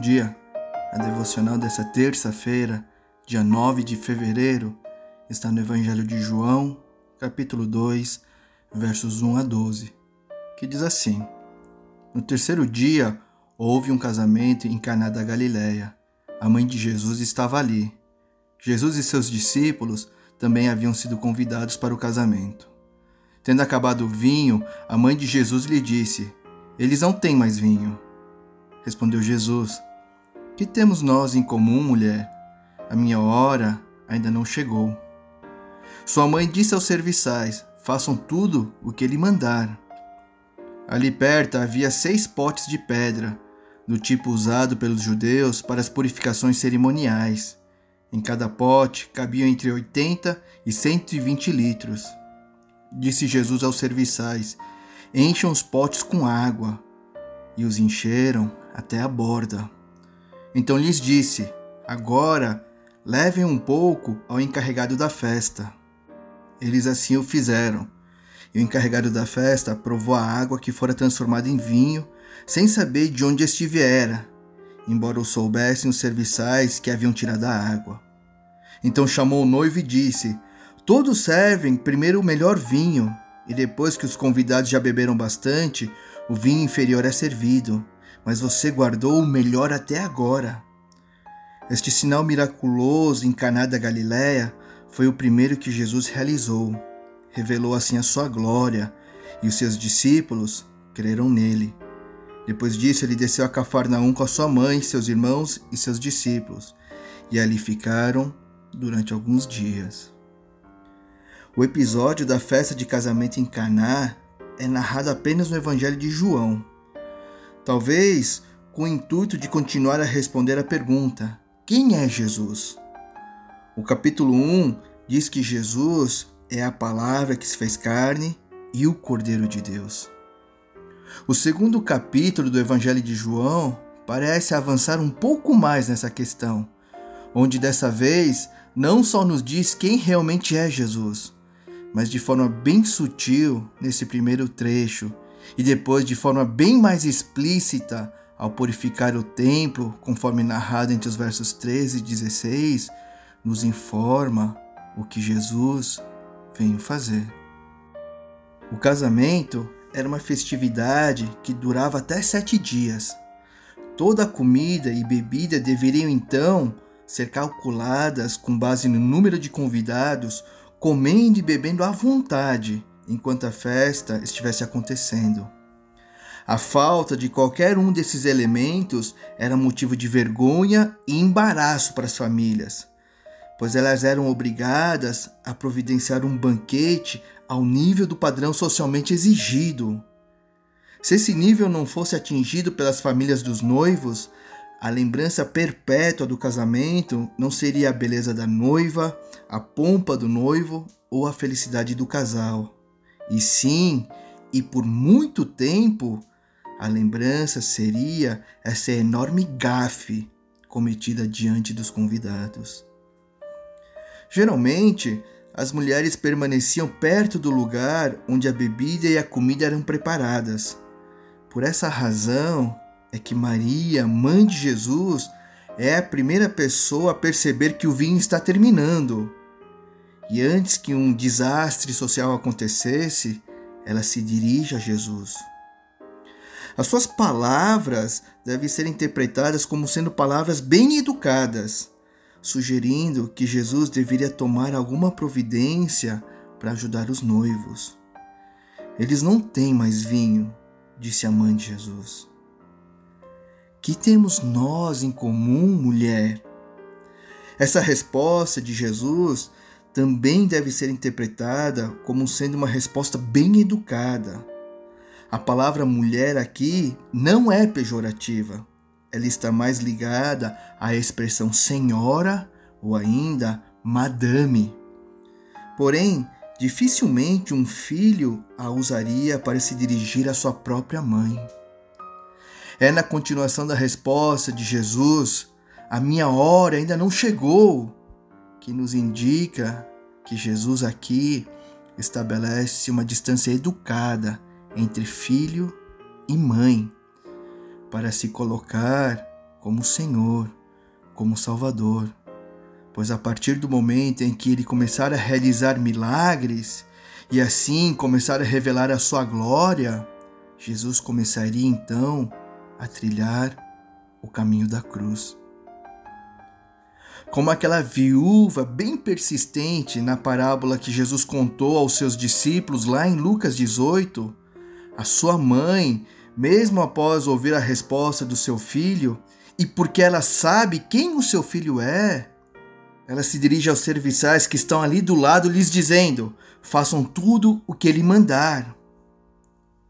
Dia! A devocional dessa terça-feira, dia 9 de fevereiro, está no Evangelho de João, capítulo 2, versos 1 a 12, que diz assim: No terceiro dia houve um casamento em Caná da Galiléia. A mãe de Jesus estava ali. Jesus e seus discípulos também haviam sido convidados para o casamento. Tendo acabado o vinho, a mãe de Jesus lhe disse: Eles não têm mais vinho. Respondeu Jesus: Que temos nós em comum, mulher? A minha hora ainda não chegou. Sua mãe disse aos serviçais: Façam tudo o que ele mandar. Ali perto havia seis potes de pedra, do tipo usado pelos judeus para as purificações cerimoniais. Em cada pote cabiam entre 80 e 120 litros. Disse Jesus aos serviçais: Encham os potes com água. E os encheram até a borda. Então lhes disse: Agora levem um pouco ao encarregado da festa. Eles assim o fizeram. E o encarregado da festa provou a água que fora transformada em vinho, sem saber de onde este viera, embora o soubessem os serviçais que haviam tirado a água. Então chamou o noivo e disse: Todos servem primeiro o melhor vinho, e depois que os convidados já beberam bastante, o vinho inferior é servido mas você guardou o melhor até agora. Este sinal miraculoso em Caná da Galiléia foi o primeiro que Jesus realizou. Revelou assim a sua glória, e os seus discípulos creram nele. Depois disso, ele desceu a Cafarnaum com a sua mãe, seus irmãos e seus discípulos, e ali ficaram durante alguns dias. O episódio da festa de casamento em Caná é narrado apenas no Evangelho de João talvez com o intuito de continuar a responder a pergunta: quem é Jesus? O capítulo 1 diz que Jesus é a palavra que se fez carne e o Cordeiro de Deus. O segundo capítulo do Evangelho de João parece avançar um pouco mais nessa questão, onde dessa vez não só nos diz quem realmente é Jesus, mas de forma bem sutil nesse primeiro trecho e depois, de forma bem mais explícita, ao purificar o templo, conforme narrado entre os versos 13 e 16, nos informa o que Jesus veio fazer. O casamento era uma festividade que durava até sete dias. Toda a comida e bebida deveriam então ser calculadas com base no número de convidados, comendo e bebendo à vontade enquanto a festa estivesse acontecendo. A falta de qualquer um desses elementos era motivo de vergonha e embaraço para as famílias, pois elas eram obrigadas a providenciar um banquete ao nível do padrão socialmente exigido. Se esse nível não fosse atingido pelas famílias dos noivos, a lembrança perpétua do casamento não seria a beleza da noiva, a pompa do noivo ou a felicidade do casal. E sim, e por muito tempo, a lembrança seria essa enorme gafe cometida diante dos convidados. Geralmente, as mulheres permaneciam perto do lugar onde a bebida e a comida eram preparadas. Por essa razão é que Maria, mãe de Jesus, é a primeira pessoa a perceber que o vinho está terminando e antes que um desastre social acontecesse, ela se dirige a Jesus. As suas palavras devem ser interpretadas como sendo palavras bem educadas, sugerindo que Jesus deveria tomar alguma providência para ajudar os noivos. Eles não têm mais vinho, disse a mãe de Jesus. Que temos nós em comum, mulher? Essa resposta de Jesus também deve ser interpretada como sendo uma resposta bem educada. A palavra mulher aqui não é pejorativa. Ela está mais ligada à expressão senhora ou ainda madame. Porém, dificilmente um filho a usaria para se dirigir à sua própria mãe. É na continuação da resposta de Jesus: A minha hora ainda não chegou que nos indica que Jesus aqui estabelece uma distância educada entre filho e mãe, para se colocar como Senhor, como Salvador. Pois a partir do momento em que ele começar a realizar milagres e assim começar a revelar a sua glória, Jesus começaria então a trilhar o caminho da cruz. Como aquela viúva bem persistente na parábola que Jesus contou aos seus discípulos lá em Lucas 18, a sua mãe, mesmo após ouvir a resposta do seu filho, e porque ela sabe quem o seu filho é, ela se dirige aos serviçais que estão ali do lado, lhes dizendo: façam tudo o que ele mandar.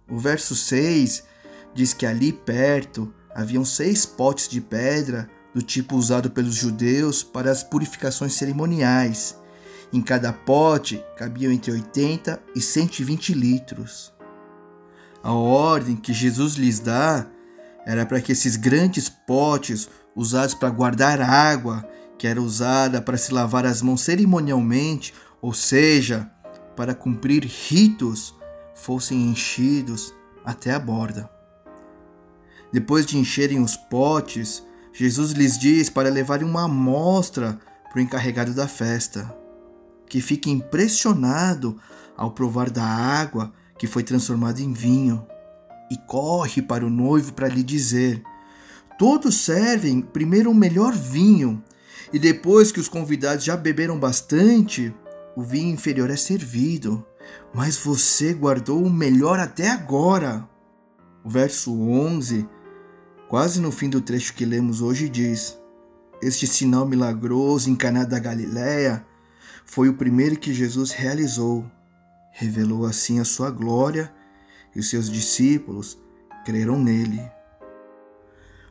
O verso 6 diz que ali perto haviam seis potes de pedra do tipo usado pelos judeus para as purificações cerimoniais. Em cada pote cabiam entre 80 e 120 litros. A ordem que Jesus lhes dá era para que esses grandes potes, usados para guardar água, que era usada para se lavar as mãos cerimonialmente, ou seja, para cumprir ritos, fossem enchidos até a borda. Depois de encherem os potes, Jesus lhes diz para levarem uma amostra para o encarregado da festa, que fica impressionado ao provar da água que foi transformada em vinho, e corre para o noivo para lhe dizer: Todos servem primeiro o melhor vinho, e depois que os convidados já beberam bastante, o vinho inferior é servido, mas você guardou o melhor até agora. O verso 11, quase no fim do trecho que lemos hoje, diz: Este sinal milagroso em Caná da Galileia foi o primeiro que Jesus realizou. Revelou assim a sua glória e os seus discípulos creram nele.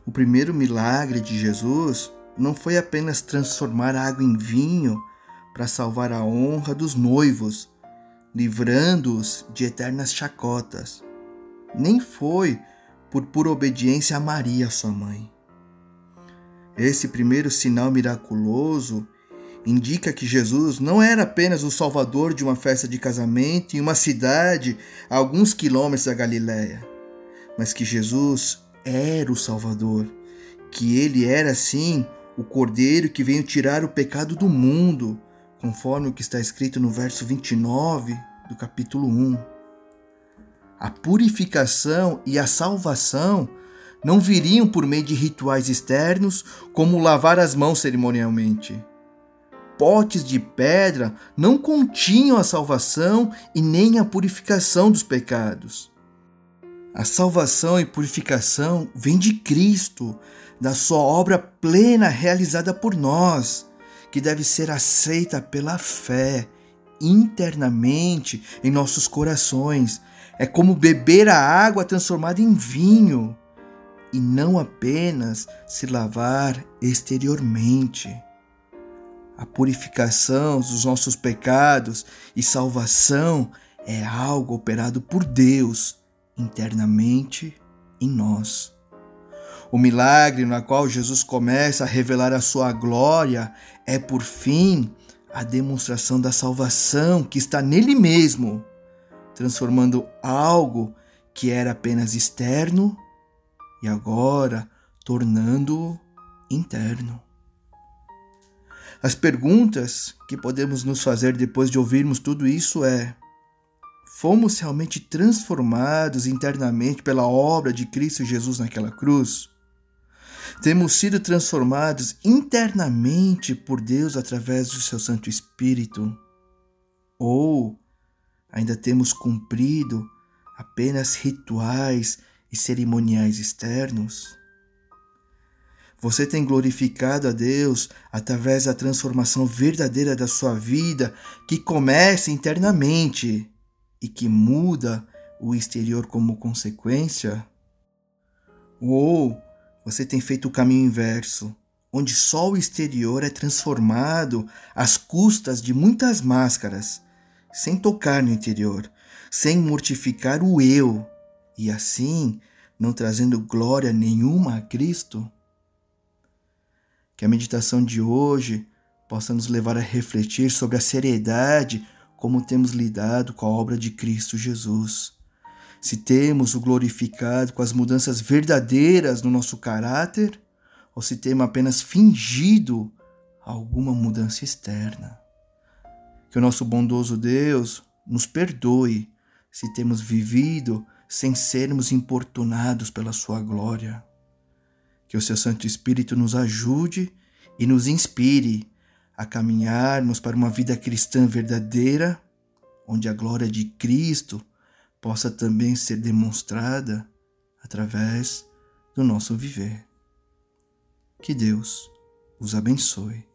O primeiro milagre de Jesus não foi apenas transformar água em vinho para salvar a honra dos noivos, livrando-os de eternas chacotas. Nem foi por pura obediência a Maria, sua mãe. Esse primeiro sinal miraculoso indica que Jesus não era apenas o salvador de uma festa de casamento em uma cidade a alguns quilômetros da Galiléia, mas que Jesus era o Salvador, que ele era sim o Cordeiro que veio tirar o pecado do mundo, conforme o que está escrito no verso 29 do capítulo 1. A purificação e a salvação não viriam por meio de rituais externos, como lavar as mãos cerimonialmente. Potes de pedra não continham a salvação e nem a purificação dos pecados. A salvação e purificação vem de Cristo, da sua obra plena realizada por nós, que deve ser aceita pela fé internamente em nossos corações. É como beber a água transformada em vinho e não apenas se lavar exteriormente. A purificação dos nossos pecados e salvação é algo operado por Deus internamente em nós. O milagre no qual Jesus começa a revelar a sua glória é, por fim, a demonstração da salvação que está nele mesmo, transformando algo que era apenas externo e agora tornando-o interno. As perguntas que podemos nos fazer depois de ouvirmos tudo isso é: fomos realmente transformados internamente pela obra de Cristo Jesus naquela cruz? Temos sido transformados internamente por Deus através do seu Santo Espírito? Ou ainda temos cumprido apenas rituais e cerimoniais externos? Você tem glorificado a Deus através da transformação verdadeira da sua vida que começa internamente e que muda o exterior como consequência? Ou você tem feito o caminho inverso, onde só o exterior é transformado às custas de muitas máscaras, sem tocar no interior, sem mortificar o eu e assim não trazendo glória nenhuma a Cristo? Que a meditação de hoje possa nos levar a refletir sobre a seriedade como temos lidado com a obra de Cristo Jesus. Se temos o glorificado com as mudanças verdadeiras no nosso caráter, ou se temos apenas fingido alguma mudança externa. Que o nosso bondoso Deus nos perdoe se temos vivido sem sermos importunados pela Sua glória. Que o Seu Santo Espírito nos ajude e nos inspire a caminharmos para uma vida cristã verdadeira, onde a glória de Cristo possa também ser demonstrada através do nosso viver. Que Deus os abençoe.